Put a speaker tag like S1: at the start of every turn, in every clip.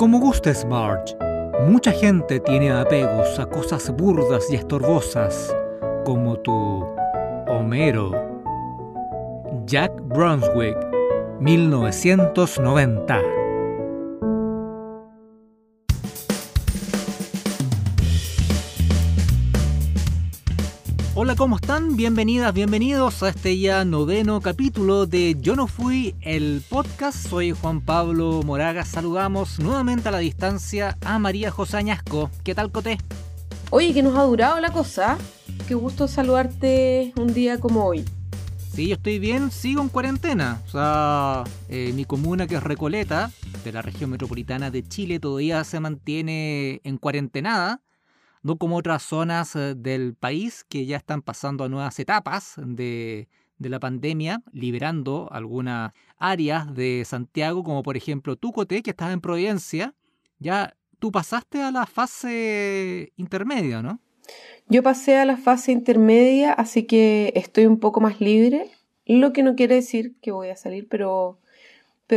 S1: Como gustes, Marge. Mucha gente tiene apegos a cosas burdas y estorbosas, como tu Homero. Jack Brunswick, 1990. ¿Cómo están? Bienvenidas, bienvenidos a este ya noveno capítulo de Yo no fui el podcast. Soy Juan Pablo Moraga. Saludamos nuevamente a la distancia a María José Añasco. ¿Qué tal, Coté?
S2: Oye, que nos ha durado la cosa. Qué gusto saludarte un día como hoy.
S1: Sí, yo estoy bien, sigo en cuarentena. O sea, eh, mi comuna que es Recoleta, de la región metropolitana de Chile, todavía se mantiene en cuarentenada no como otras zonas eh, del país que ya están pasando a nuevas etapas de, la pandemia, liberando algunas áreas de Santiago, como por ejemplo Tucote, que estás en Providencia, ya tú pasaste a la fase intermedia, ¿no?
S2: Yo pasé a la fase intermedia, así que estoy un poco más libre, lo que no quiere decir que voy a salir, pero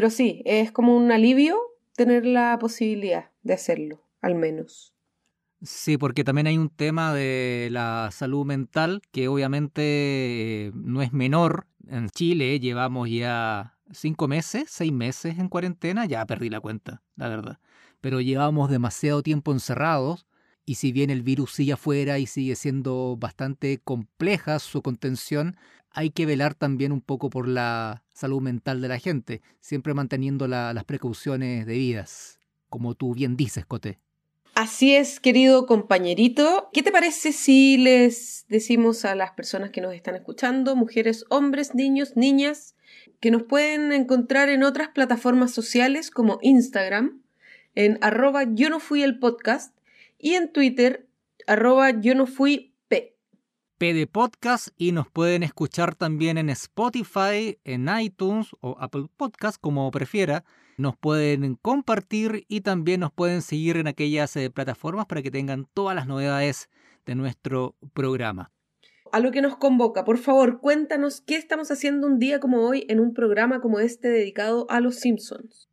S2: sí, es como un alivio tener la posibilidad de hacerlo, al menos.
S1: Sí, porque también hay un tema de la salud mental que obviamente eh, no es menor. En Chile llevamos ya cinco meses, seis meses en cuarentena, ya perdí la cuenta, la verdad. Pero llevamos demasiado tiempo encerrados y si bien el virus sigue afuera y sigue siendo bastante compleja su contención, hay que velar también un poco por la salud mental de la gente, siempre manteniendo las precauciones debidas, como tú bien dices, Cote.
S2: Así es, querido compañerito. ¿Qué te parece si les decimos a las personas que nos están escuchando, mujeres, hombres, niños, niñas, que nos pueden encontrar en otras plataformas sociales como Instagram, en arroba yo no fui el podcast, y en Twitter, arroba yo no fui P.
S1: P de podcast y nos pueden escuchar también en Spotify, en iTunes o Apple Podcast, como prefiera nos pueden compartir y también nos pueden seguir en aquellas eh, plataformas para que tengan todas las novedades de nuestro programa.
S2: A lo que nos convoca, por favor, cuéntanos qué estamos haciendo un día como hoy en un programa como este dedicado a los Simpsons.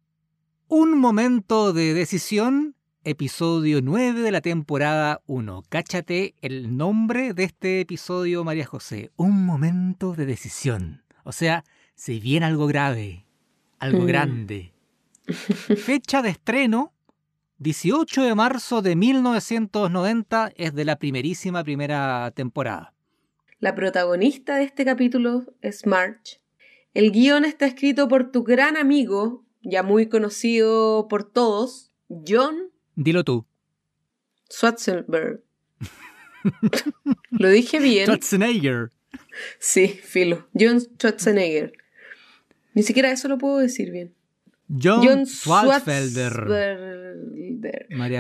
S1: Un momento de decisión, episodio 9 de la temporada 1. Cáchate el nombre de este episodio, María José. Un momento de decisión. O sea, se viene algo grave, algo mm. grande, Fecha de estreno, 18 de marzo de 1990, es de la primerísima primera temporada.
S2: La protagonista de este capítulo es Marge. El guion está escrito por tu gran amigo, ya muy conocido por todos, John.
S1: Dilo tú.
S2: Schwarzenberg. ¿Lo dije bien?
S1: Schwarzenegger.
S2: Sí, filo. John Schwarzenegger. Ni siquiera eso lo puedo decir bien.
S1: John, Swartzfelder.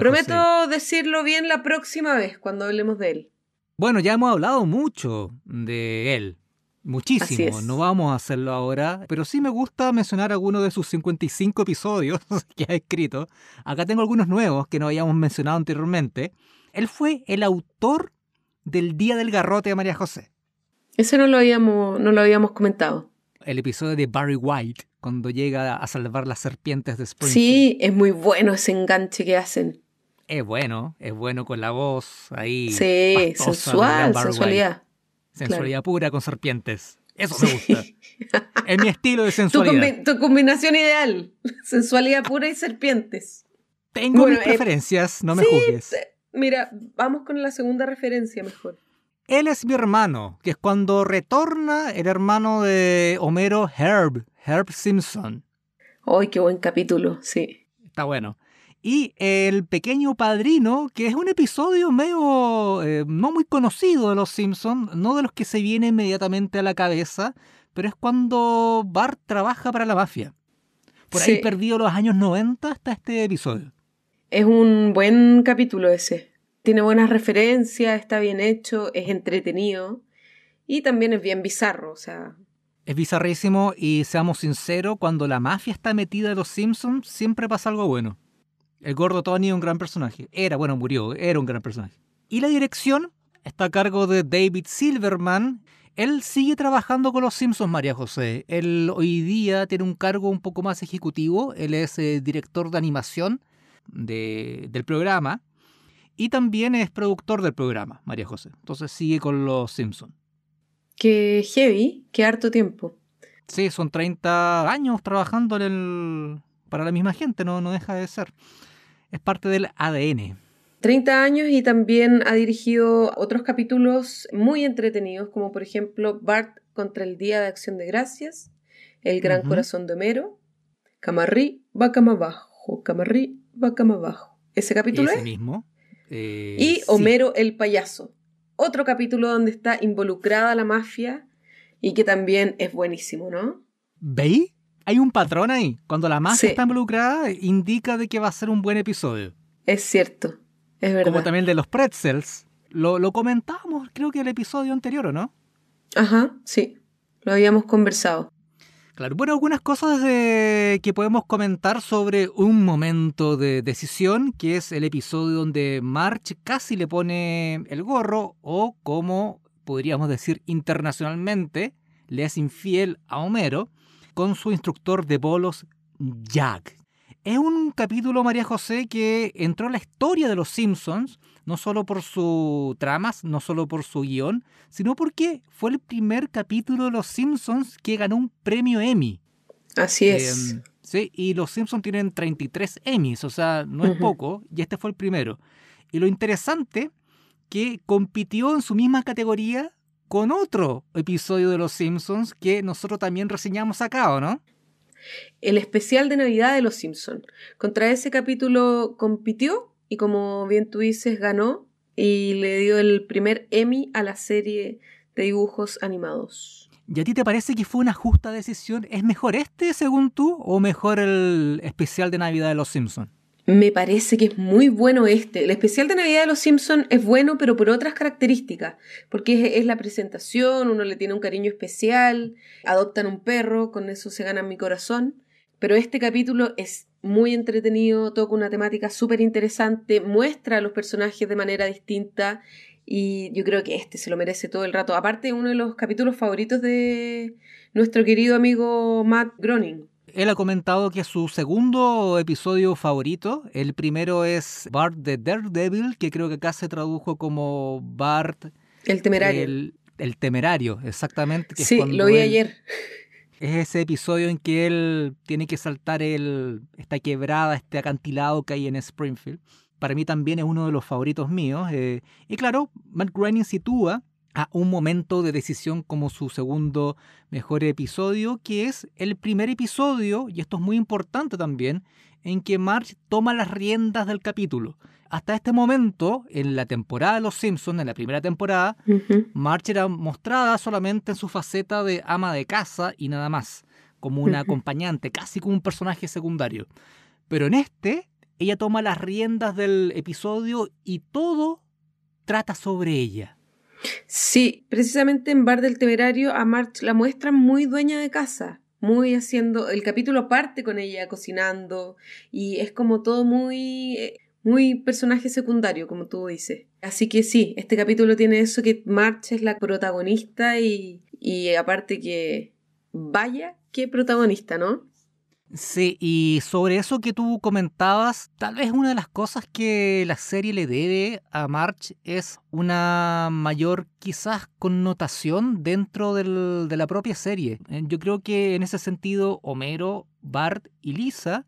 S2: Prometo decirlo bien la próxima vez cuando hablemos de él.
S1: Bueno, ya hemos hablado mucho de él. Muchísimo. No vamos a hacerlo ahora, pero sí me gusta mencionar algunos de sus 55 episodios que ha escrito. Acá tengo algunos nuevos que no habíamos mencionado anteriormente. Él fue el autor del Día del Garrote de María José.
S2: Ese no lo habíamos, no lo habíamos comentado.
S1: El episodio de Barry White, cuando llega a salvar las serpientes de Springfield.
S2: Sí, es muy bueno ese enganche que hacen.
S1: Es bueno, es bueno con la voz ahí.
S2: Sí, sensual, sensualidad.
S1: Sensualidad pura con serpientes. Eso me gusta. es mi estilo de sensualidad.
S2: Tu, combinación ideal. Sensualidad pura y serpientes.
S1: Tengo mis eh, preferencias, no me juzgues.
S2: Mira, vamos con la segunda referencia mejor.
S1: Él es mi hermano, que es cuando retorna el hermano de Homero Herb, Herb Simpson.
S2: ¡Ay, qué buen capítulo! Sí.
S1: Está bueno. Y el pequeño padrino, que es un episodio medio eh, no muy conocido de los Simpsons, no de los que se viene inmediatamente a la cabeza, pero es cuando Bart trabaja para la mafia. Por ahí perdido los años 90 hasta este episodio.
S2: Es un buen capítulo ese. Tiene buenas referencias, está bien hecho, es entretenido y también es bien bizarro, o sea,
S1: es bizarrísimo y seamos sinceros, cuando la mafia está metida en los Simpsons, siempre pasa algo bueno. El gordo Tony es un gran personaje. Era, bueno, murió, era un gran personaje. Y la dirección está a cargo de David Silverman. Él sigue trabajando con los Simpsons, María José. Él hoy día tiene un cargo un poco más ejecutivo. Él es eh, director de animación del programa y también es productor del programa, María José. Entonces sigue con los Simpsons.
S2: Qué heavy, qué harto tiempo.
S1: Sí, son 30 años trabajando en el, para la misma gente, no, no deja de ser. Es parte del ADN.
S2: 30 años y también ha dirigido otros capítulos muy entretenidos, como por ejemplo Bart contra el Día de Acción de Gracias, El Gran Corazón de Homero, Camarrí, va cama abajo, Camarrí, va cama abajo. ¿Ese capítulo
S1: Ese
S2: es?
S1: mismo. Eh,
S2: y Homero el payaso. Otro capítulo donde está involucrada la mafia y que también es buenísimo, ¿no?
S1: ¿Veis? Hay un patrón ahí. Cuando la mafia está involucrada, indica de que va a ser un buen episodio.
S2: Es cierto, es verdad.
S1: Como también el de los pretzels. Lo, lo comentábamos, creo que en el episodio anterior, ¿o no?
S2: Ajá, sí. Lo habíamos conversado.
S1: Claro, bueno, algunas cosas que podemos comentar sobre un momento de decisión, que es el episodio donde March casi le pone el gorro, o como podríamos decir internacionalmente, le es infiel a Homero con su instructor de bolos, Jack. Es un capítulo, María José, que entró en la historia de los Simpsons no solo por sus tramas, no solo por su guion, sino porque fue el primer capítulo de Los Simpsons que ganó un premio Emmy.
S2: Así es.
S1: Em, sí, y Los Simpsons tienen 33 Emmys, o sea, no es poco, y este fue el primero. Y lo interesante, que compitió en su misma categoría con otro episodio de Los Simpsons que nosotros también reseñamos acá, ¿o no?
S2: El especial de Navidad de Los Simpsons. Contra ese capítulo compitió y como bien tú dices, ganó y le dio el primer Emmy a la serie de dibujos animados.
S1: ¿Y a ti te parece que fue una justa decisión? ¿Es mejor este, según tú, o mejor el especial de Navidad de Los Simpsons?
S2: Me parece que es muy bueno este. El especial de Navidad de Los Simpsons es bueno, pero por otras características. Porque es, la presentación, uno le tiene un cariño especial, adoptan un perro, con eso se gana mi corazón. Pero este capítulo es muy entretenido, toca una temática súper interesante, muestra a los personajes de manera distinta y yo creo que este se lo merece todo el rato. Aparte, uno de los capítulos favoritos de nuestro querido amigo Matt Groening.
S1: Él ha comentado que es su segundo episodio favorito. El primero es Bart the Daredevil, que creo que acá se tradujo como Bart...
S2: El temerario.
S1: El, temerario, exactamente.
S2: sí, lo vi ayer.
S1: Es ese episodio en que él tiene que saltar el, esta quebrada, este acantilado que hay en Springfield. Para mí también es uno de los favoritos míos. Eh, y claro, Matt Groening sitúa a un momento de decisión como su segundo mejor episodio, que es el primer episodio, y esto es muy importante también, en que Marge toma las riendas del capítulo hasta este momento, en la temporada de Los Simpsons, en la primera temporada, March era mostrada solamente en su faceta de ama de casa y nada más, como una acompañante, casi como un personaje secundario. Pero en este, ella toma las riendas del episodio y todo trata sobre ella.
S2: Sí, precisamente en Bar del Temerario a March la muestran muy dueña de casa, muy haciendo, el capítulo parte con ella cocinando y es como todo muy eh, muy personaje secundario, como tú dices. Así que sí, este capítulo tiene eso que March es la protagonista y, y aparte que vaya qué protagonista, ¿no?
S1: Sí, y sobre eso que tú comentabas, tal vez una de las cosas que la serie le debe a March es una mayor quizás connotación dentro del, de la propia serie. Eh, yo creo que en ese sentido Homero, Bart y Lisa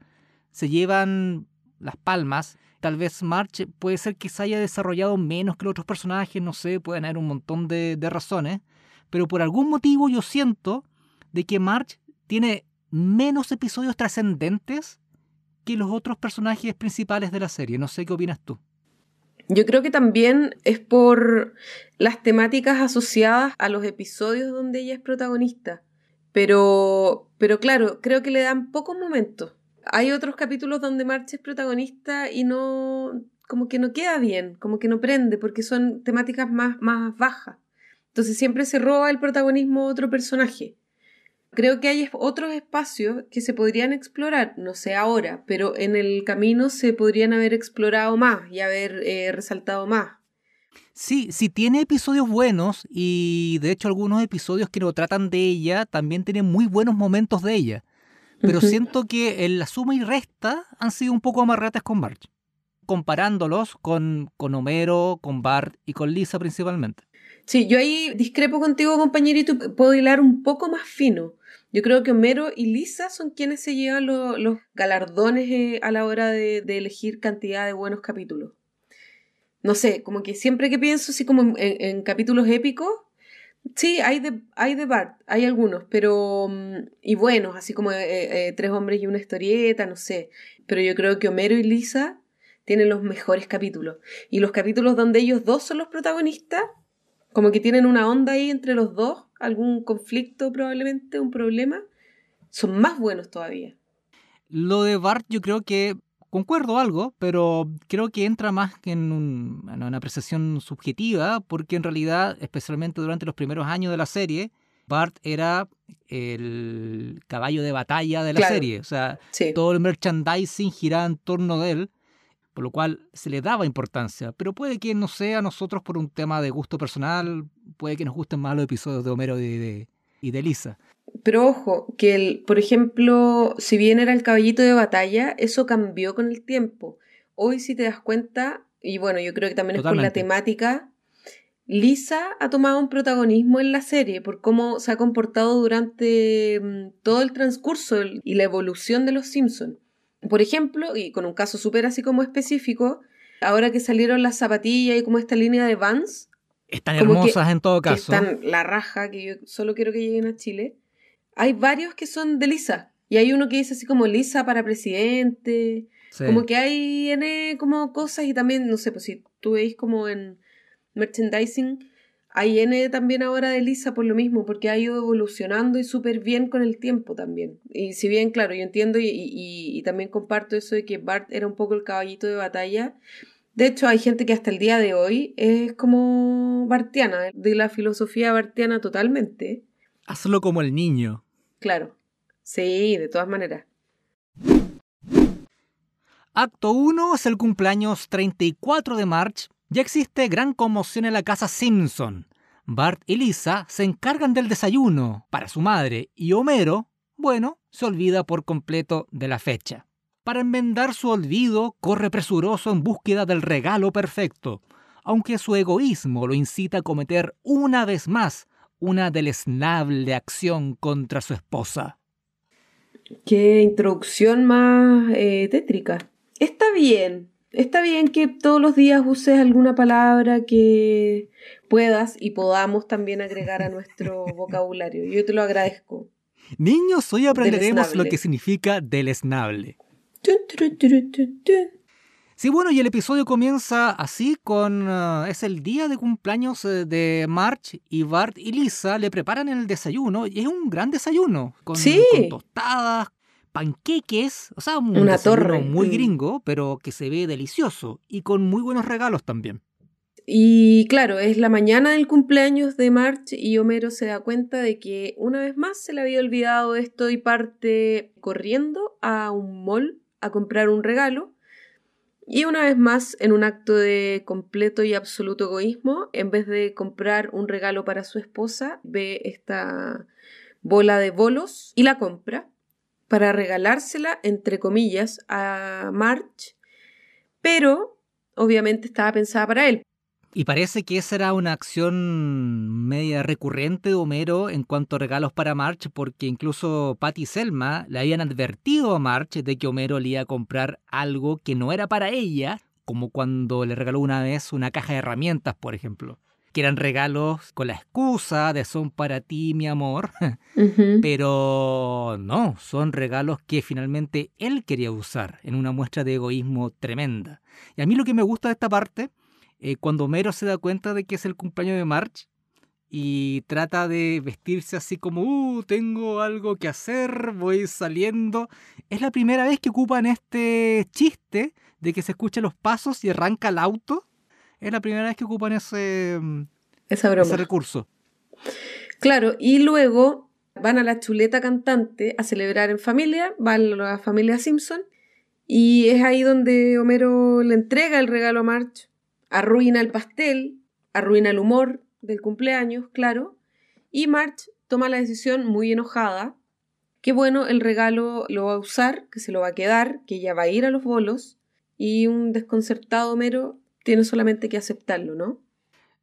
S1: se llevan las palmas Tal vez March puede ser que se haya desarrollado menos que los otros personajes, no sé, pueden haber un montón de, razones, pero por algún motivo yo siento de que March tiene menos episodios trascendentes que los otros personajes principales de la serie. No sé qué opinas tú.
S2: Yo creo que también es por las temáticas asociadas a los episodios donde ella es protagonista. Pero, pero claro, creo que le dan pocos momentos hay otros capítulos donde March es protagonista y no, como que no queda bien, como que no prende, porque son temáticas más, más bajas. Entonces siempre se roba el protagonismo otro personaje. Creo que hay otros espacios que se podrían explorar, no sé ahora, pero en el camino se podrían haber explorado más y haber eh, resaltado más.
S1: Sí, sí tiene episodios buenos y de hecho algunos episodios que no tratan de ella también tienen muy buenos momentos de ella pero siento que en la suma y resta han sido un poco amarratas con March. comparándolos con, con Homero, con Bart y con Lisa principalmente.
S2: Sí, yo ahí discrepo contigo, compañerito, puedo hilar un poco más fino. Yo creo que Homero y Lisa son quienes se llevan los galardones eh, a la hora de, elegir cantidad de buenos capítulos. No sé, como que siempre que pienso así como en, capítulos épicos, sí, hay de, hay de Bart, hay algunos, pero... Mm, y buenos, así como eh, eh, Tres hombres y una historieta, no sé. Pero yo creo que Homero y Lisa tienen los mejores capítulos. Y los capítulos donde ellos dos son los protagonistas, como que tienen una onda ahí entre los dos, algún conflicto probablemente, un problema, son más buenos todavía.
S1: Lo de Bart yo creo que concuerdo algo, pero creo que entra más en, una apreciación subjetiva, porque en realidad, especialmente durante los primeros años de la serie, Bart era el caballo de batalla de la serie. O sea, todo el merchandising giraba en torno de él por lo cual se le daba importancia. Pero puede que no sea a nosotros por un tema de gusto personal, puede que nos gusten más los episodios de Homero y de, y de Lisa.
S2: Pero ojo, que el, por ejemplo, si bien era el caballito de batalla, eso cambió con el tiempo. Hoy si te das cuenta, y bueno, yo creo que también es por la temática, Lisa ha tomado un protagonismo en la serie por cómo se ha comportado durante mm, todo el transcurso y la evolución de los Simpsons. Por ejemplo, y con un caso súper así como específico, ahora que salieron las zapatillas y como esta línea de Vans.
S1: Están hermosas en todo caso.
S2: están la raja, que yo solo quiero que lleguen a Chile. Hay varios que son de Lisa. Y hay uno que dice así como Lisa para presidente. Como que hay N como cosas y también, no sé, pues si tú veis como en merchandising, hay N también ahora de Lisa por lo mismo, porque ha ido evolucionando y súper bien con el tiempo también. Y si bien, claro, yo entiendo y, también comparto eso de que Bart era un poco el caballito de batalla. De hecho, hay gente que hasta el día de hoy es como bartiana, de la filosofía bartiana totalmente.
S1: Hazlo como el niño.
S2: Claro. Sí, de todas maneras.
S1: Acto 1 es el cumpleaños 34 de March ya existe gran conmoción en la casa Simpson. Bart y Lisa se encargan del desayuno para su madre y Homero, bueno, se olvida por completo de la fecha. Para enmendar su olvido, corre presuroso en búsqueda del regalo perfecto, aunque su egoísmo lo incita a cometer una vez más una deleznable acción contra su esposa.
S2: Qué introducción más eh, tétrica. Está bien, está bien que todos los días uses alguna palabra que puedas y podamos también agregar a nuestro vocabulario. Yo te lo agradezco.
S1: Niños, hoy aprenderemos lo que significa deleznable. Sí, bueno, y el episodio comienza así con... Uh, es el día de cumpleaños eh, de March y Bart y Lisa le preparan el desayuno y es un gran desayuno. Con, con tostadas, panqueques, o sea, un Una torre muy gringo, pero que se ve delicioso y con muy buenos regalos también.
S2: Y claro, es la mañana del cumpleaños de March y Homero se da cuenta de que una vez más se le había olvidado esto y parte corriendo a un mall a comprar un regalo. Y una vez más, en un acto de completo y absoluto egoísmo, en vez de comprar un regalo para su esposa, ve esta bola de bolos y la compra para regalársela, entre comillas, a March, pero obviamente estaba pensada para él.
S1: Y parece que esa era una acción media recurrente de Homero en cuanto a regalos para March, porque incluso Patty y Selma le habían advertido a March de que Homero le iba a comprar algo que no era para ella, como cuando le regaló una vez una caja de herramientas, por ejemplo que eran regalos con la excusa de son para ti, mi amor, pero no, son regalos que finalmente él quería usar en una muestra de egoísmo tremenda. Y a mí lo que me gusta de esta parte, eh, cuando Homero se da cuenta de que es el cumpleaños de March y trata de vestirse así como, uh, tengo algo que hacer, voy saliendo, es la primera vez que ocupan este chiste de que se escuchan los pasos y arranca el auto es la primera vez que ocupan ese, mm, ese recurso.
S2: Claro, y luego van a la chuleta cantante a celebrar en familia, van a la familia Simpson, y es ahí donde Homero le entrega el regalo a March, arruina el pastel, arruina el humor del cumpleaños, claro, y March toma la decisión muy enojada, que bueno, el regalo lo va a usar, que se lo va a quedar, que ella va a ir a los bolos, y un desconcertado Homero tiene solamente que aceptarlo, ¿no?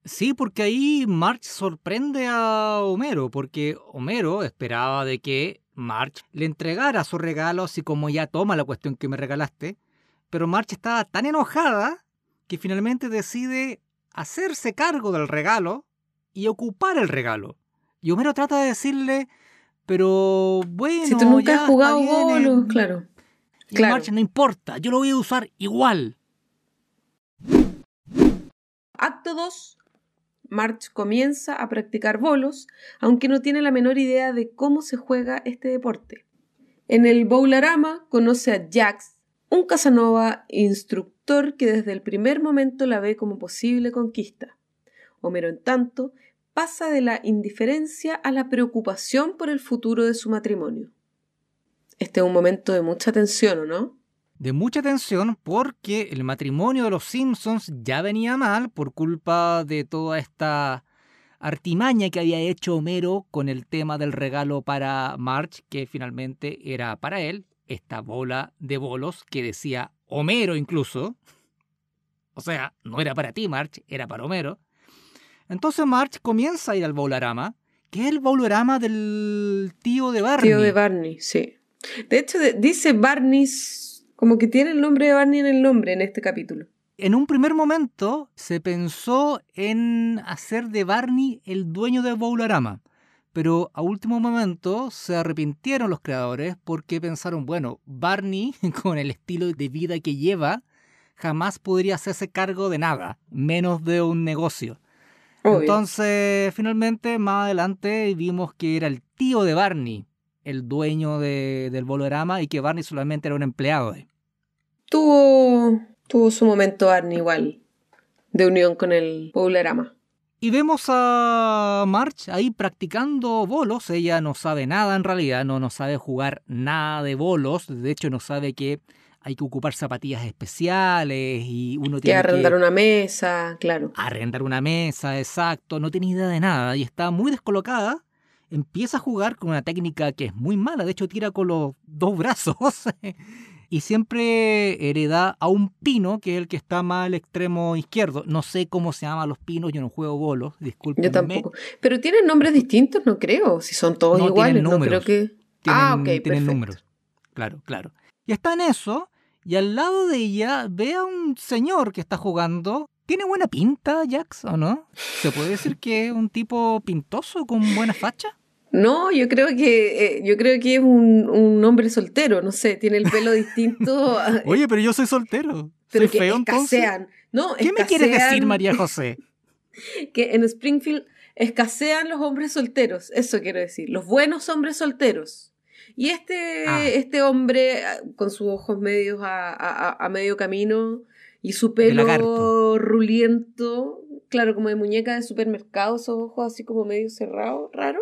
S1: Sí, porque ahí March sorprende a Homero, porque Homero esperaba de que March le entregara su regalo, así como ya toma la cuestión que me regalaste, pero March estaba tan enojada que finalmente decide hacerse cargo del regalo y ocupar el regalo. Y Homero trata de decirle, pero bueno.
S2: Si tú nunca
S1: ya
S2: has jugado bolos,
S1: eh".
S2: claro.
S1: Y
S2: claro.
S1: March, no importa, yo lo voy a usar igual.
S2: Acto 2. March comienza a practicar bolos, aunque no tiene la menor idea de cómo se juega este deporte. En el Bowlarama conoce a Jax, un Casanova instructor que desde el primer momento la ve como posible conquista. Homero, en tanto, pasa de la indiferencia a la preocupación por el futuro de su matrimonio. Este es un momento de mucha tensión, ¿o no?
S1: De mucha tensión porque el matrimonio de los Simpsons ya venía mal por culpa de toda esta artimaña que había hecho Homero con el tema del regalo para March, que finalmente era para él, esta bola de bolos que decía Homero incluso. O sea, no era para ti, March, era para Homero. Entonces March comienza a ir al bowlarama, que es el bowlarama del tío de Barney.
S2: Tío de Barney, sí. De hecho, dice Barney, como que tiene el nombre de Barney en el nombre en este capítulo.
S1: En un primer momento se pensó en hacer de Barney el dueño del Bowlarama, pero a último momento se arrepintieron los creadores porque pensaron, bueno, Barney, con el estilo de vida que lleva, jamás podría hacerse cargo de nada, menos de un negocio.
S2: Obvio.
S1: Entonces, finalmente, más adelante vimos que era el tío de Barney, el dueño de- del Bolorama, y que Barney solamente era un empleado. de-
S2: tuvo, tuvo su momento Barney igual, de unión con el Bowlerama.
S1: Y vemos a March ahí practicando bolos. Ella no sabe nada en realidad, no, no sabe jugar nada de bolos. De hecho, no sabe que hay que ocupar zapatillas especiales y uno
S2: Que
S1: tiene
S2: arrendar
S1: que
S2: una mesa, claro.
S1: arrendar una mesa, exacto. No tiene idea de nada y está muy descolocada. Empieza a jugar con una técnica que es muy mala. De hecho, tira con los dos brazos. y siempre hereda a un pino, que es el que está más al extremo izquierdo. No sé cómo se llaman los pinos, yo no juego bolos, disculpen.
S2: Yo tampoco. Pero tienen nombres distintos, no creo. Si son todos
S1: No,
S2: iguales,
S1: tienen
S2: no creo
S1: números.
S2: que.
S1: Tienen,
S2: ah, ok,
S1: tienen
S2: perfecto.
S1: números. Claro, claro. Y está en eso, y al lado de ella ve a un señor que está jugando. ¿Tiene buena pinta, Jax, o no? ¿Se puede decir que es un tipo pintoso con buena facha?
S2: No, yo creo que eh, yo creo que es un, un hombre soltero, no sé, tiene el pelo distinto. a-
S1: Oye, pero yo soy soltero.
S2: pero
S1: ¿Soy
S2: que
S1: feo entonces?
S2: escasean. No,
S1: ¿Qué me quieres decir, María José?
S2: Que en Springfield escasean los hombres solteros, eso quiero decir, los buenos hombres solteros. Y este,
S1: Ah.
S2: este hombre, ah, con sus ojos medios a, a- a- medio camino y su pelo ruliento, claro, como de muñeca de supermercado, esos ojos así como medio cerrados, raro,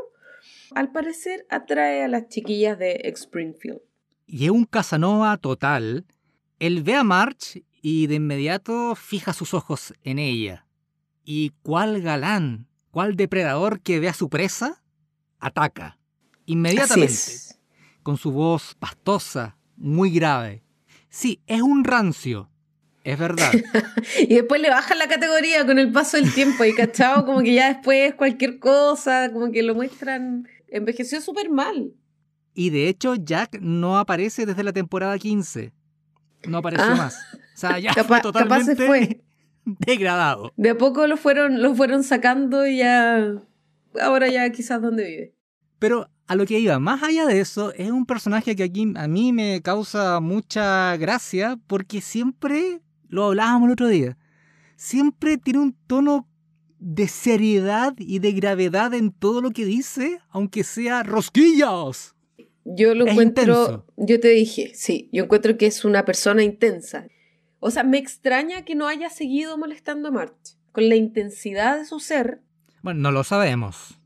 S2: al parecer atrae a las chiquillas de Springfield.
S1: Y es un Casanova total. Él ve a March y de inmediato fija sus ojos en ella. ¿Y cuál galán, cuál depredador que ve a su presa? Ataca. Inmediatamente. Con su voz pastosa, muy grave. Sí, es un rancio. Es verdad.
S2: Y después le bajan la categoría con el paso del tiempo y cachado como que ya después cualquier cosa, como que lo muestran, envejeció súper mal.
S1: Y de hecho, Jack no aparece desde la temporada 15. No apareció
S2: Ah.
S1: más. O sea, ya
S2: Capa-
S1: fue
S2: capaz se
S1: totalmente
S2: fue.
S1: degradado.
S2: De a poco lo fueron, lo fueron sacando y ya, ahora ya quizás donde vive.
S1: Pero a lo que iba, más allá de eso, es un personaje que aquí a mí me causa mucha gracia porque siempre, lo hablábamos el otro día, siempre tiene un tono de seriedad y de gravedad en todo lo que dice, aunque sea rosquillas.
S2: Yo lo
S1: Es
S2: encuentro,
S1: intenso.
S2: yo te dije, sí, yo encuentro que es una persona intensa. O sea, me extraña que no haya seguido molestando a March. Con la intensidad de su ser,
S1: Bueno, no lo sabemos,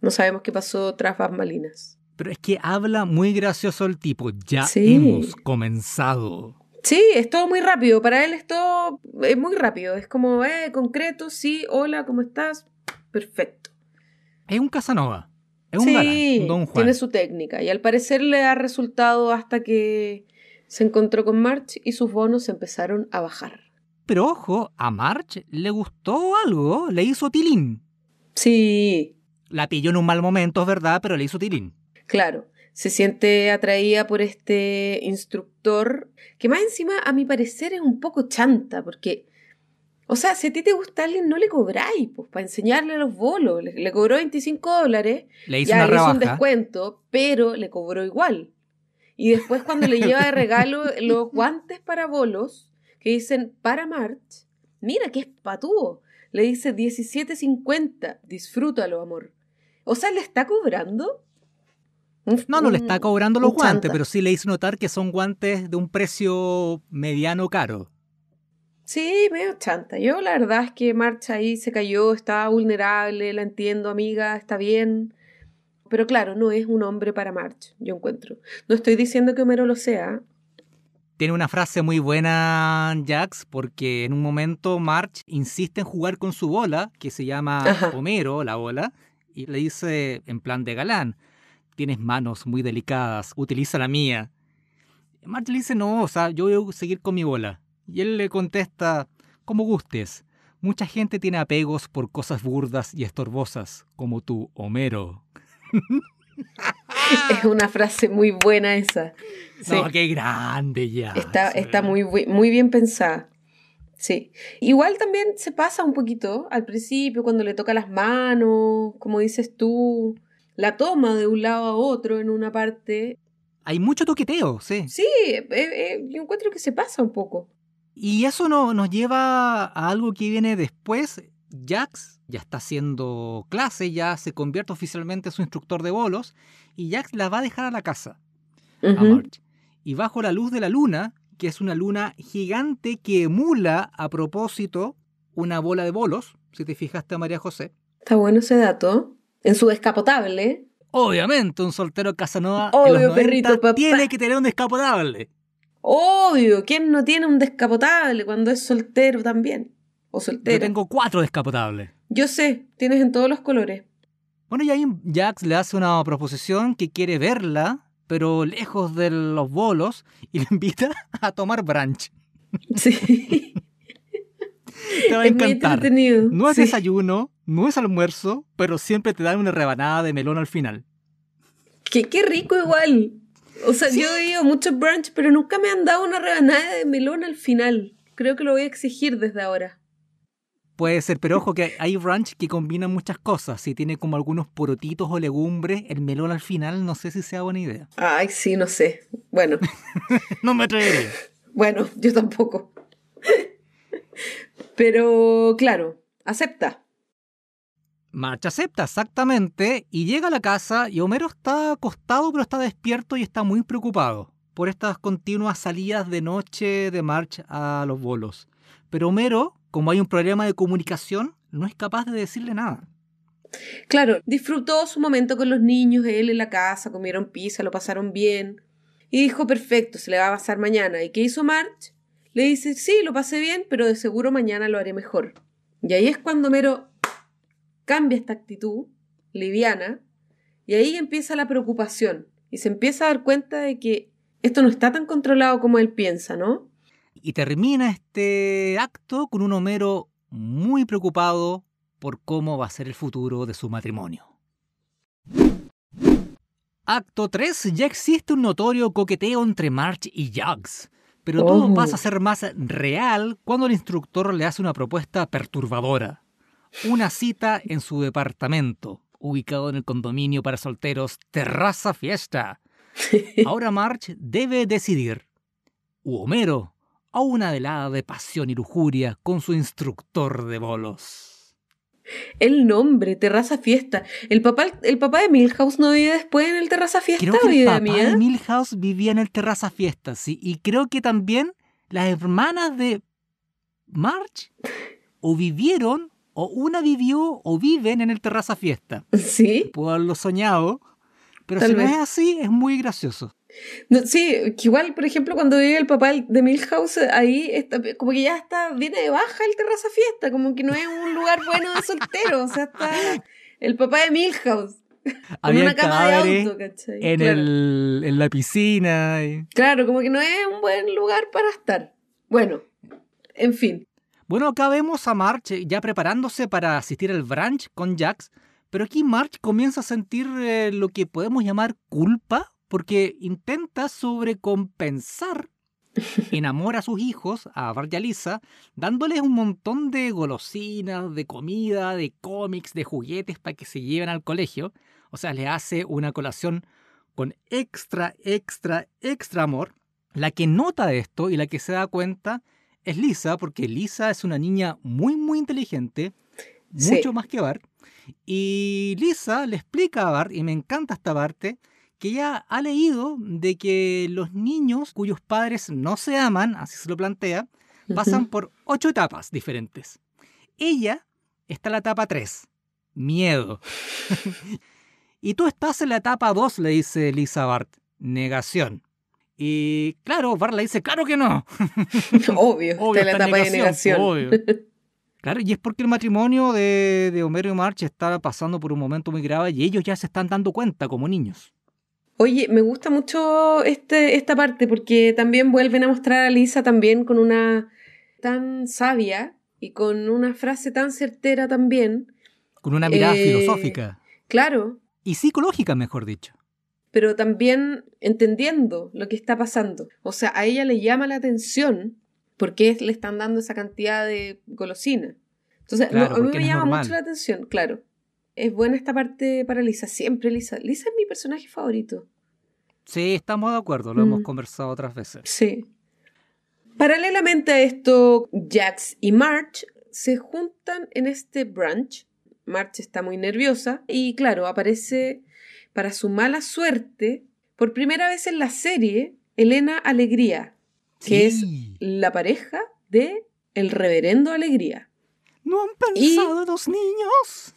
S2: no sabemos qué pasó tras bambalinas.
S1: pero es que habla muy gracioso el tipo. Ya
S2: Sí.
S1: hemos comenzado.
S2: Sí, es todo muy rápido. Para él es todo es muy rápido. Es como, eh, concreto, sí, hola, ¿cómo estás? Perfecto.
S1: Es un Casanova. Es un
S2: sí,
S1: galán, un Don Juan.
S2: tiene su técnica. Y al parecer le ha resultado hasta que se encontró con March y sus bonos empezaron a bajar.
S1: Pero ojo, a March le gustó algo, le hizo tilín.
S2: Sí.
S1: La pilló en un mal momento, es verdad, pero le hizo tilín.
S2: Claro, se siente atraída por este instructor, que más encima, a mi parecer, es un poco chanta, porque, o sea, si a ti te gusta alguien, no le cobráis, pues, para enseñarle los bolos. Le, cobró 25 dólares,
S1: le hizo,
S2: ya
S1: le
S2: hizo un descuento, pero le cobró igual. Y después cuando le lleva de regalo los guantes para bolos, que dicen para March, mira que es patúo. Le dice 17.50, disfrútalo, amor. O sea, ¿le está cobrando?
S1: No, no le está cobrando los guantes, pero sí le hizo notar que son guantes de un precio mediano caro.
S2: Sí, medio chanta. Yo la verdad es que March ahí se cayó, estaba vulnerable, la entiendo, amiga, está bien. Pero claro, no es un hombre para March, yo encuentro. No estoy diciendo que Homero lo sea.
S1: Tiene una frase muy buena, Jax, porque en un momento March insiste en jugar con su bola, que se llama Homero, la bola, y le dice en plan de galán, tienes manos muy delicadas, utiliza la mía. March le dice, no, o sea, yo voy a seguir con mi bola. Y él le contesta, como gustes. Mucha gente tiene apegos por cosas burdas y estorbosas, como tú, Homero.
S2: es una frase muy buena esa.
S1: No, qué grande ya.
S2: Está, está muy, muy bien pensada. Sí. Igual también se pasa un poquito al principio, cuando le toca las manos, como dices tú, la toma de un lado a otro en una parte.
S1: Hay mucho toqueteo, sí.
S2: Sí, eh, eh, yo encuentro que se pasa un poco.
S1: Y eso no, nos lleva a algo que viene después. Jax ya está haciendo clase, ya se convierte oficialmente en su instructor de bolos, y Jax la va a dejar a la casa, a March. Y bajo la luz de la luna, que es una luna gigante que emula a propósito una bola de bolos, si te fijaste María José.
S2: Está bueno ese dato. En su descapotable.
S1: Obviamente, un soltero Casanova
S2: Obvio, perrito,
S1: tiene que tener un descapotable.
S2: Obvio, ¿quién no tiene un descapotable cuando es soltero también? O soltero.
S1: Yo tengo cuatro descapotables.
S2: Yo sé, tienes en todos los colores.
S1: Bueno, y ahí Jax le hace una proposición que quiere verla, pero lejos de los bolos, y le invita a tomar brunch.
S2: Sí.
S1: te va a encantar. no es desayuno, no es almuerzo, pero siempre te dan una rebanada de melón al final.
S2: Qué, qué rico igual. O sea, yo he ido mucho brunch, pero nunca me han dado una rebanada de melón al final. Creo que lo voy a exigir desde ahora.
S1: Puede ser, pero ojo que hay brunch que combina muchas cosas. Si tiene como algunos porotitos o legumbres, el melón al final no sé si sea buena idea.
S2: Ay, sí, no sé. Bueno.
S1: no me atrevería.
S2: Bueno, yo tampoco. pero claro, acepta.
S1: March acepta, exactamente, y llega a la casa y Homero está acostado pero está despierto y está muy preocupado por estas continuas salidas de noche de March a los bolos. Pero Homero, como hay un problema de comunicación, no es capaz de decirle nada.
S2: Claro, disfrutó su momento con los niños, él en la casa, comieron pizza, lo pasaron bien. Y dijo, perfecto, se le va a pasar mañana. ¿Y qué hizo March? Le dice, sí, lo pasé bien, pero de seguro mañana lo haré mejor. Y ahí es cuando Homero cambia esta actitud liviana y ahí empieza la preocupación y se empieza a dar cuenta de que esto no está tan controlado como él piensa, ¿no?
S1: Y termina este acto con un Homero muy preocupado por cómo va a ser el futuro de su matrimonio. Acto 3. Ya existe un notorio coqueteo entre March y Jugs, pero todo oh. pasa a ser más real cuando el instructor le hace una propuesta perturbadora una cita en su departamento, ubicado en el condominio para solteros Terraza Fiesta. Ahora March debe decidir, u Homero, o una velada de pasión y lujuria con su instructor de bolos.
S2: El nombre, Terraza Fiesta. ¿El papá, el papá de Milhouse no vivía después en el Terraza Fiesta?
S1: Creo que el papá de Milhouse vivía en el Terraza Fiesta, sí. Y creo que también las hermanas de March o vivieron o una vivió o viven en el terraza fiesta.
S2: Sí.
S1: Puedo haberlo soñado, pero si no es así, es muy gracioso.
S2: sí, que igual, por ejemplo, cuando vive el papá de Milhouse, ahí está, como que ya está, viene de baja el terraza fiesta, como que no es un lugar bueno de soltero, o sea, está el papá de Milhouse.
S1: Había
S2: una cama de auto, ¿cachai?
S1: en,
S2: claro.
S1: el, en la piscina. y-
S2: Claro, como que no es un buen lugar para estar. Bueno, en fin.
S1: Bueno, acá vemos a March eh, ya preparándose para asistir al brunch con Jax, pero aquí March comienza a sentir eh, lo que podemos llamar culpa, porque intenta sobrecompensar, enamora a sus hijos, a Bart y a Lisa, dándoles un montón de golosinas, de comida, de cómics, de juguetes para que se lleven al colegio. O sea, le hace una colación con extra, extra, extra amor. La que nota esto y la que se da cuenta es Lisa, porque Lisa es una niña muy, muy inteligente,
S2: Sí.
S1: mucho más que Bart. Y Lisa le explica a Bart, y me encanta esta parte, que ella ha leído de que los niños cuyos padres no se aman, así se lo plantea, pasan por ocho etapas diferentes. Ella está en la etapa 3, miedo. y tú estás en la etapa 2, le dice Lisa a Bart, negación. Y claro, Bart le dice, claro que no.
S2: Obvio,
S1: Obvio,
S2: está en la etapa de
S1: negación,
S2: negación.
S1: obvio. Claro, y es porque el matrimonio de, de Homero y March está pasando por un momento muy grave y ellos ya se están dando cuenta como niños.
S2: Oye, me gusta mucho este, esta parte porque también vuelven a mostrar a Lisa también con una tan sabia y con una frase tan certera también.
S1: Con una mirada
S2: Eh,
S1: filosófica
S2: Claro,
S1: y psicológica, mejor dicho.
S2: Pero también entendiendo lo que está pasando. O sea, a ella le llama la atención porque le están dando esa cantidad de golosina. Entonces,
S1: Claro,
S2: no, a mí me llama
S1: normal.
S2: mucho la atención, claro. Es buena esta parte para Lisa, siempre Lisa. Lisa es mi personaje favorito.
S1: Sí, estamos de acuerdo, lo hemos
S2: Mm.
S1: conversado otras veces.
S2: Sí. Paralelamente a esto, Jax y March se juntan en este brunch. March está muy nerviosa y claro, aparece para su mala suerte, por primera vez en la serie, Elena Alegría, que es la pareja de el reverendo Alegría.
S1: ¿No han
S2: Y-
S1: pensado los niños?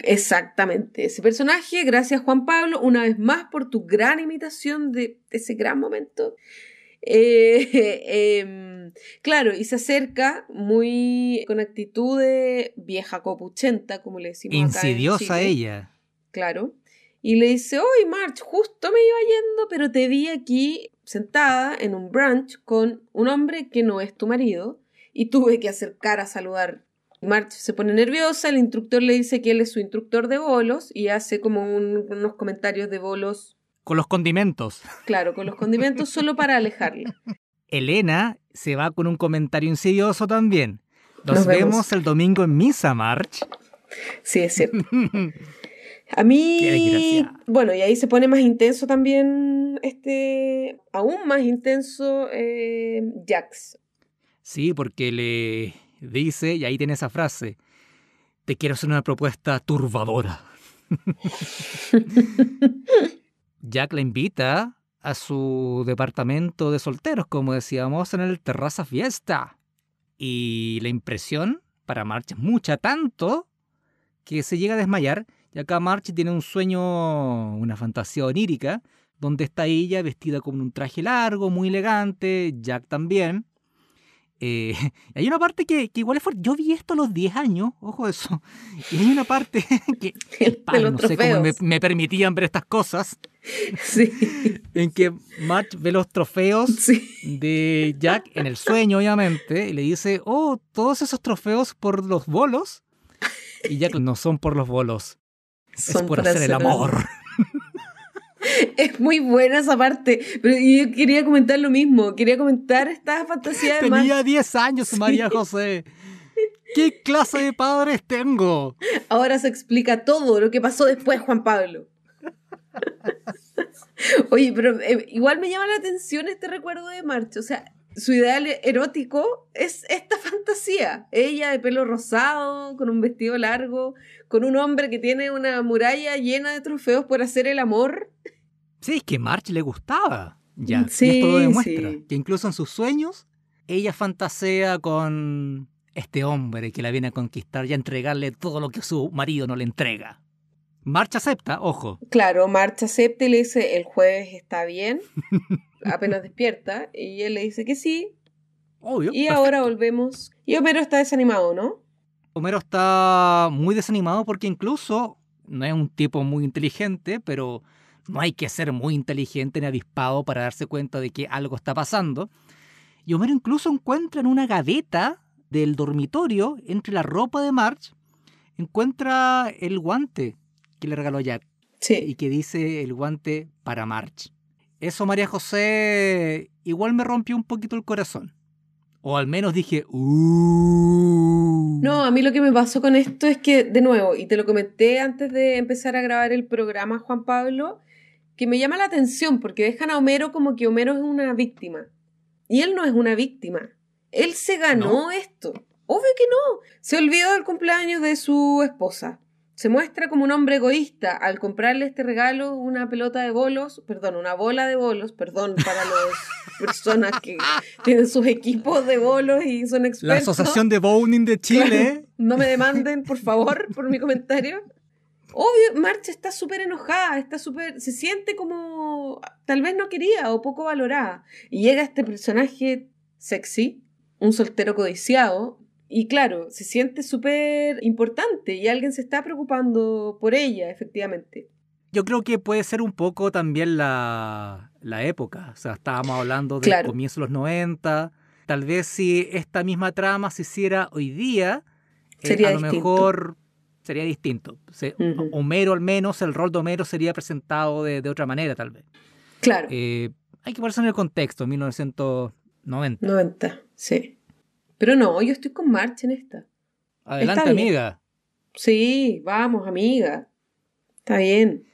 S2: Exactamente, ese personaje, gracias Juan Pablo, una vez más por tu gran imitación de ese gran momento. Eh, em, claro, y se acerca muy con actitud de vieja copuchenta, como le decimos acá en
S1: Insidiosa
S2: Chile.
S1: ella.
S2: Claro. Y le dice, oye March, justo me iba yendo, pero te vi aquí sentada en un brunch con un hombre que no es tu marido y tuve que acercar a saludar. March se pone nerviosa, el instructor le dice que él es su instructor de bolos y hace como un- unos comentarios de bolos,
S1: Con los condimentos.
S2: claro, con los condimentos solo para alejarla.
S1: Elena se va con un comentario insidioso también. Nos,
S2: Nos
S1: vemos.
S2: vemos.
S1: el domingo en misa, March.
S2: Sí, es cierto. A mí, bueno, y ahí se pone más intenso también, este, aún más intenso eh, Jax.
S1: Sí, porque le dice, y ahí tiene esa frase, te quiero hacer una propuesta turbadora. Jack la invita a su departamento de solteros, como decíamos, en el Terraza Fiesta. Y la impresión para March es mucha, tanto que se llega a desmayar. Y acá March tiene un sueño, una fantasía onírica, donde está ella vestida con un traje largo, muy elegante, Jack también. Eh, hay una parte que, que igual es fuerte. Yo vi esto a los 10 años, ojo eso. Y hay una parte que
S2: los
S1: no sé cómo me, permitían ver estas cosas,
S2: Sí,
S1: en que March ve los trofeos
S2: sí.
S1: de Jack en el sueño, obviamente, y le dice, oh, todos esos trofeos por los bolos. Y Jack no son por los bolos, es
S2: Son
S1: por hacer el amor.
S2: Es muy buena esa parte. Pero yo quería comentar lo mismo. Quería comentar esta fantasía de.
S1: Tenía 10 años,
S2: Sí.
S1: María José. ¿Qué clase de padres tengo?
S2: Ahora se explica todo lo que pasó después, Juan Pablo. Oye, pero eh, igual me llama la atención este recuerdo de March. O sea, su ideal erótico es esta fantasía. Ella de pelo rosado, con un vestido largo, con un hombre que tiene una muralla llena de trofeos por hacer el amor.
S1: Sí, es que March le gustaba. Ya, y
S2: Sí,
S1: esto lo demuestra.
S2: sí.
S1: Que incluso en sus sueños, ella fantasea con este hombre que la viene a conquistar y a entregarle todo lo que su marido no le entrega. March acepta, ojo.
S2: Claro, March acepta y le dice, el jueves está bien, apenas despierta, y él le dice que sí,
S1: Obvio.
S2: y
S1: perfecto.
S2: ahora volvemos. Y Homero está desanimado, ¿no?
S1: Homero está muy desanimado porque incluso no es un tipo muy inteligente, pero no hay que ser muy inteligente ni avispado para darse cuenta de que algo está pasando. Y Homero incluso encuentra en una gaveta del dormitorio, entre la ropa de Marge, encuentra el guante que le regaló Jack.
S2: Sí.
S1: Y que dice el guante para Marge. Eso, María José, igual me rompió un poquito el corazón. O al menos dije, uh.
S2: No, a mí lo que me pasó con esto es que, de nuevo, y te lo comenté antes de empezar a grabar el programa, Juan Pablo, que me llama la atención porque dejan a Homero como que Homero es una víctima. Y él no es una víctima. Él se ganó esto. Obvio que no. Se olvidó del cumpleaños de su esposa. Se muestra como un hombre egoísta al comprarle este regalo una pelota de bolos, perdón, una bola de bolos, perdón para las personas que tienen sus equipos de bolos y son expertos.
S1: La Asociación de Bowling de Chile.
S2: no me demanden, por favor, por mi comentario. Obvio, Marcha está súper enojada, está súper. se siente como. tal vez no quería o poco valorada. Y llega este personaje sexy, un soltero codiciado, y claro, se siente súper importante y alguien se está preocupando por ella, efectivamente.
S1: Yo creo que puede ser un poco también la, época. O sea, estábamos hablando del comienzo de los 90. Tal vez si esta misma trama se hiciera hoy día, eh, a lo mejor sería distinto. Homero, al menos, el rol de Homero sería presentado de, otra manera, tal vez.
S2: Claro.
S1: Eh, hay que ponerse en el contexto, 1990.
S2: 90, sí. Pero no, yo estoy con March en esta.
S1: Adelante, amiga.
S2: Sí, vamos, amiga. Está bien.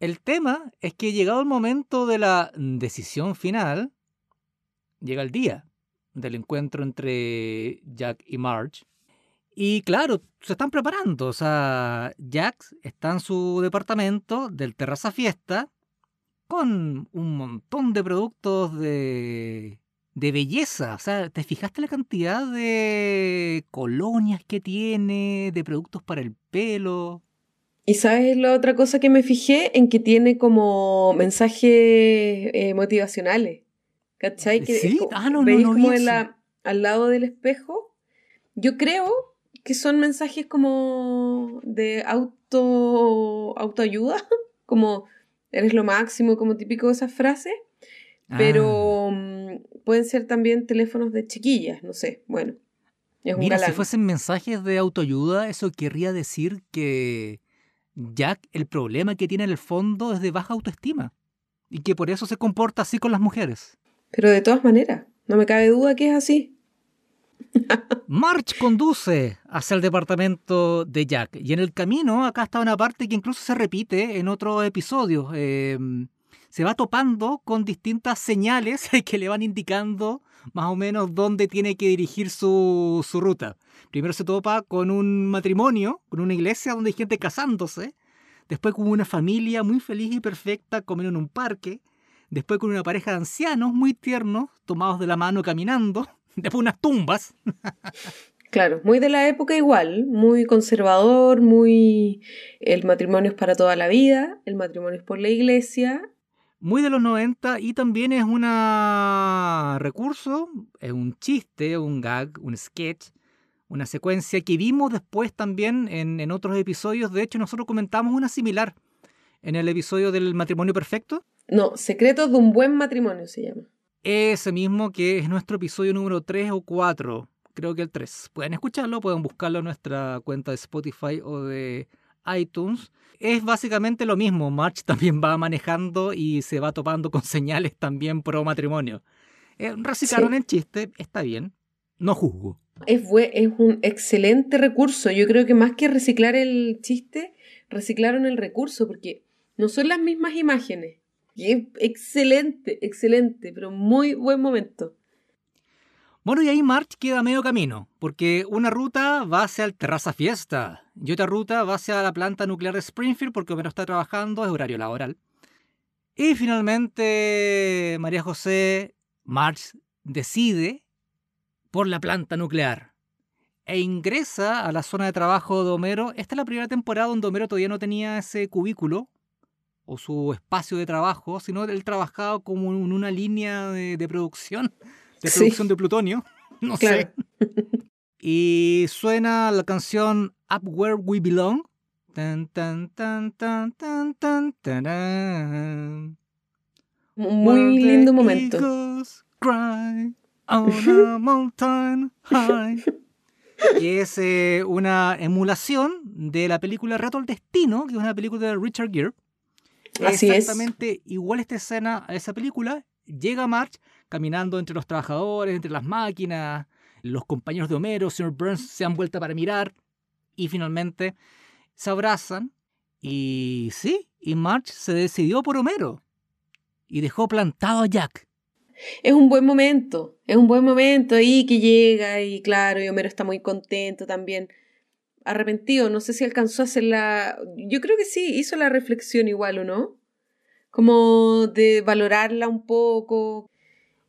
S1: El tema es que llegado el momento de la decisión final, llega el día del encuentro entre Jack y Marge. Y claro, se están preparando. O sea, Jack está en su departamento del Terraza Fiesta con un montón de productos de de belleza. O sea, ¿te fijaste la cantidad de colonias que tiene, de productos para el pelo?
S2: Y sabes la otra cosa que me fijé en que tiene como mensajes eh, motivacionales. ¿Cachai? Que
S1: ¿Sí? ah, no,
S2: ¿veis
S1: no,
S2: como al lado del espejo? Yo creo que son mensajes como de auto autoayuda, como eres lo máximo, como típico de esas frases. Pero ah. Pueden ser también teléfonos de chiquillas, no sé, bueno.
S1: Mira, si fuesen mensajes de autoayuda, eso querría decir que Jack, el problema que tiene en el fondo es de baja autoestima y que por eso se comporta así con las mujeres.
S2: Pero de todas maneras, no me cabe duda que es así.
S1: March conduce hacia el departamento de Jack y en el camino acá está una parte que incluso se repite en otros episodios. Eh, se va topando con distintas señales que le van indicando más o menos dónde tiene que dirigir su, ruta. Primero se topa con un matrimonio, con una iglesia donde hay gente casándose. Después con una familia muy feliz y perfecta comiendo en un parque. Después con una pareja de ancianos muy tiernos, tomados de la mano caminando. Después unas tumbas.
S2: Claro, muy de la época igual, muy conservador, muy el matrimonio es para toda la vida, el matrimonio es por la iglesia
S1: muy de los 90 y también es un recurso, es un chiste, un gag, un sketch, una secuencia que vimos después también en, en otros episodios. De hecho, nosotros comentamos una similar en el episodio del matrimonio perfecto.
S2: No, Secretos de un buen matrimonio se llama.
S1: Ese mismo que es nuestro episodio número 3 o 4, creo que el 3. Pueden escucharlo, pueden buscarlo en nuestra cuenta de Spotify o de iTunes. Es básicamente lo mismo. March también va manejando y se va topando con señales también pro matrimonio. Eh, reciclaron el chiste, está bien. No juzgo.
S2: Es, es un excelente recurso. Yo creo que más que reciclar el chiste, reciclaron el recurso porque no son las mismas imágenes. Y excelente, excelente, pero muy buen momento.
S1: Bueno, y ahí March queda medio camino, porque una ruta va hacia el Terraza Fiesta y otra ruta va hacia la planta nuclear de Springfield porque Homero está trabajando, es horario laboral. Y finalmente María José March decide por la planta nuclear e ingresa a la zona de trabajo de Homero. Esta es la primera temporada donde Homero todavía no tenía ese cubículo o su espacio de trabajo, sino él trabajaba como en una línea de producción de producción de plutonio. No sé. Y suena la canción Up Where We Belong Tan, tan, tan, tan, tan, tan, tarán.
S2: Muy lindo momento.
S1: cry on a mountain high. Que es eh, una emulación de la película Reto al Destino, que es una película de Richard Gere.
S2: Así es.
S1: Exactamente igual esta escena a esa película. Llega March caminando entre los trabajadores, entre las máquinas, los compañeros de Homero, señor Burns se han vuelto para mirar y finalmente se abrazan y sí, y March se decidió por Homero y dejó plantado a Jack.
S2: Es un buen momento, es un buen momento ahí que llega y claro, y Homero está muy contento también. Arrepentido, no sé si alcanzó a hacer la... Yo creo que sí, hizo la reflexión igual, ¿o no? Como de valorarla un poco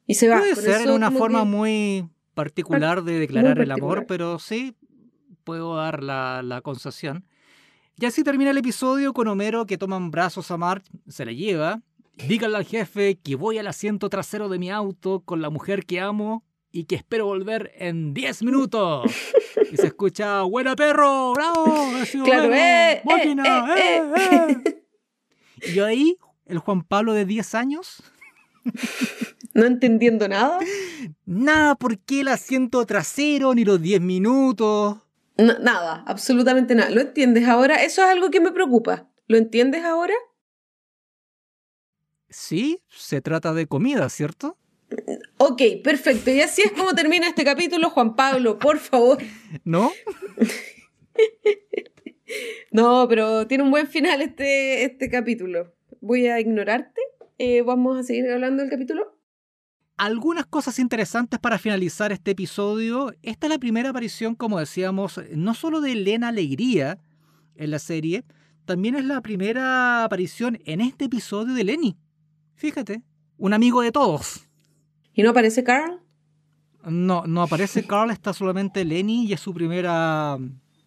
S2: y se va.
S1: Puede
S2: Con
S1: ser
S2: eso
S1: una forma
S2: que-
S1: muy particular de declarar el amor,
S2: particular.
S1: pero sí puedo dar la, la concesión. Y así termina el episodio con Homero que toma en brazos a March, se la lleva. Díganle al jefe que voy al asiento trasero de mi auto con la mujer que amo y que espero volver en 10 minutos. Y se escucha, ¡Buena perro! ¡Bravo! ¡Ha sido
S2: Claro,
S1: bueno!
S2: eh,
S1: ¡Máquina!
S2: eh,
S1: ¡Eh,
S2: eh,
S1: eh! Y ahí, el Juan Pablo de 10 años,
S2: No entendiendo nada.
S1: Nada, ¿por qué el asiento trasero ni los 10 minutos?
S2: No, nada, absolutamente nada. ¿Lo entiendes ahora? Eso es algo que me preocupa. ¿Lo entiendes ahora?
S1: Sí, se trata de comida, ¿cierto?
S2: Ok, perfecto. Y así es como termina este capítulo, Juan Pablo, por favor.
S1: ¿No?
S2: No, pero tiene un buen final este, este capítulo. Voy a ignorarte. Eh, Vamos a seguir hablando del capítulo.
S1: Algunas cosas interesantes para finalizar este episodio. Esta es la primera aparición, como decíamos, no solo de Elena Alegría en la serie, también es la primera aparición en este episodio de Lenny. Fíjate, un amigo de todos.
S2: ¿Y no aparece Carl?
S1: No, no aparece Carl, está solamente Lenny y es su primera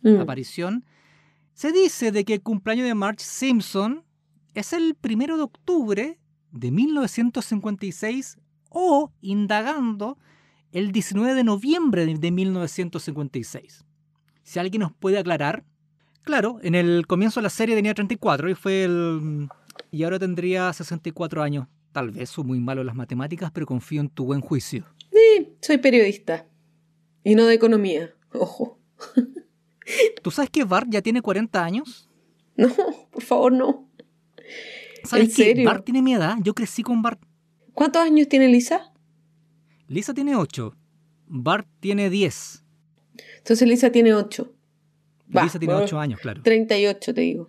S2: Mm.
S1: aparición. Se dice de que el cumpleaños de Marge Simpson es el primero de octubre de 1956 o, indagando, el 19 de noviembre de- de 1956. Si alguien nos puede aclarar. Claro, en el comienzo de la serie tenía 34 y fue el... y ahora tendría 64 años. Tal vez soy muy malo en las matemáticas, pero confío en tu buen juicio.
S2: Sí, soy periodista. Y no de economía. Ojo.
S1: ¿Tú sabes que Bart ya tiene 40 años?
S2: No, por favor, no.
S1: ¿Sabes
S2: ¿En
S1: que
S2: serio?
S1: Bart tiene mi edad? Yo crecí con Bart.
S2: ¿Cuántos años tiene Lisa?
S1: Lisa tiene 8. Bart tiene 10.
S2: Entonces Lisa tiene 8. Va,
S1: Lisa tiene
S2: bueno,
S1: 8 años, claro.
S2: 38, te digo.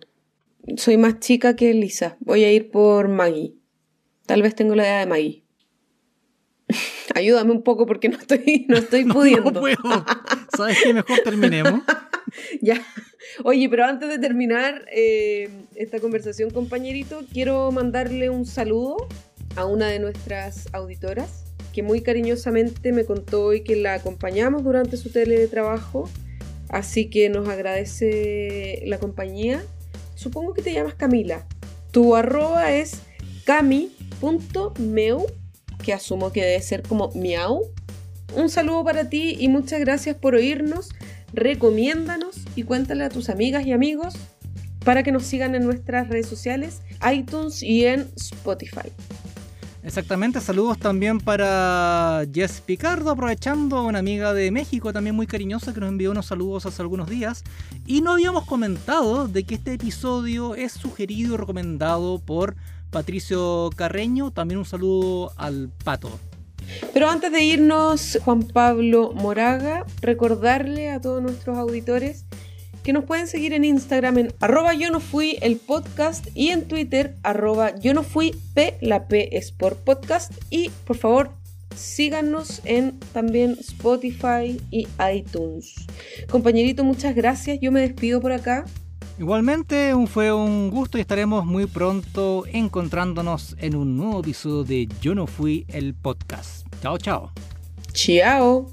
S2: Soy más chica que Lisa. Voy a ir por Maggie. Tal vez tengo la edad de Maggie. Ayúdame un poco porque no estoy, no estoy pudiendo.
S1: No puedo. ¿Sabes qué? Mejor terminemos.
S2: Ya. Oye, pero antes de terminar eh, esta conversación, compañerito, quiero mandarle un saludo a una de nuestras auditoras que muy cariñosamente me contó hoy que la acompañamos durante su teletrabajo. Así que nos agradece la compañía. Supongo que te llamas Camila. Tu arroba es cami.meu, que asumo que debe ser como miau. Un saludo para ti y muchas gracias por oírnos recomiéndanos y cuéntale a tus amigas y amigos para que nos sigan en nuestras redes sociales, iTunes y en Spotify.
S1: Exactamente, saludos también para Jess Picardo, aprovechando una amiga de México también muy cariñosa que nos envió unos saludos hace algunos días. Y no habíamos comentado de que este episodio es sugerido y recomendado por Patricio Carreño. También un saludo al pato.
S2: Pero antes de irnos, Juan Pablo Moraga, recordarle a todos nuestros auditores que nos pueden seguir en Instagram en arroba yo no fui el podcast y en Twitter arroba yo no fui p, la p es por podcast y por favor síganos en también Spotify y iTunes. Compañerito, muchas gracias, yo me despido por acá.
S1: Igualmente fue un gusto y estaremos muy pronto encontrándonos en un nuevo episodio de Yo no fui el podcast. Chao, chao.
S2: Chao.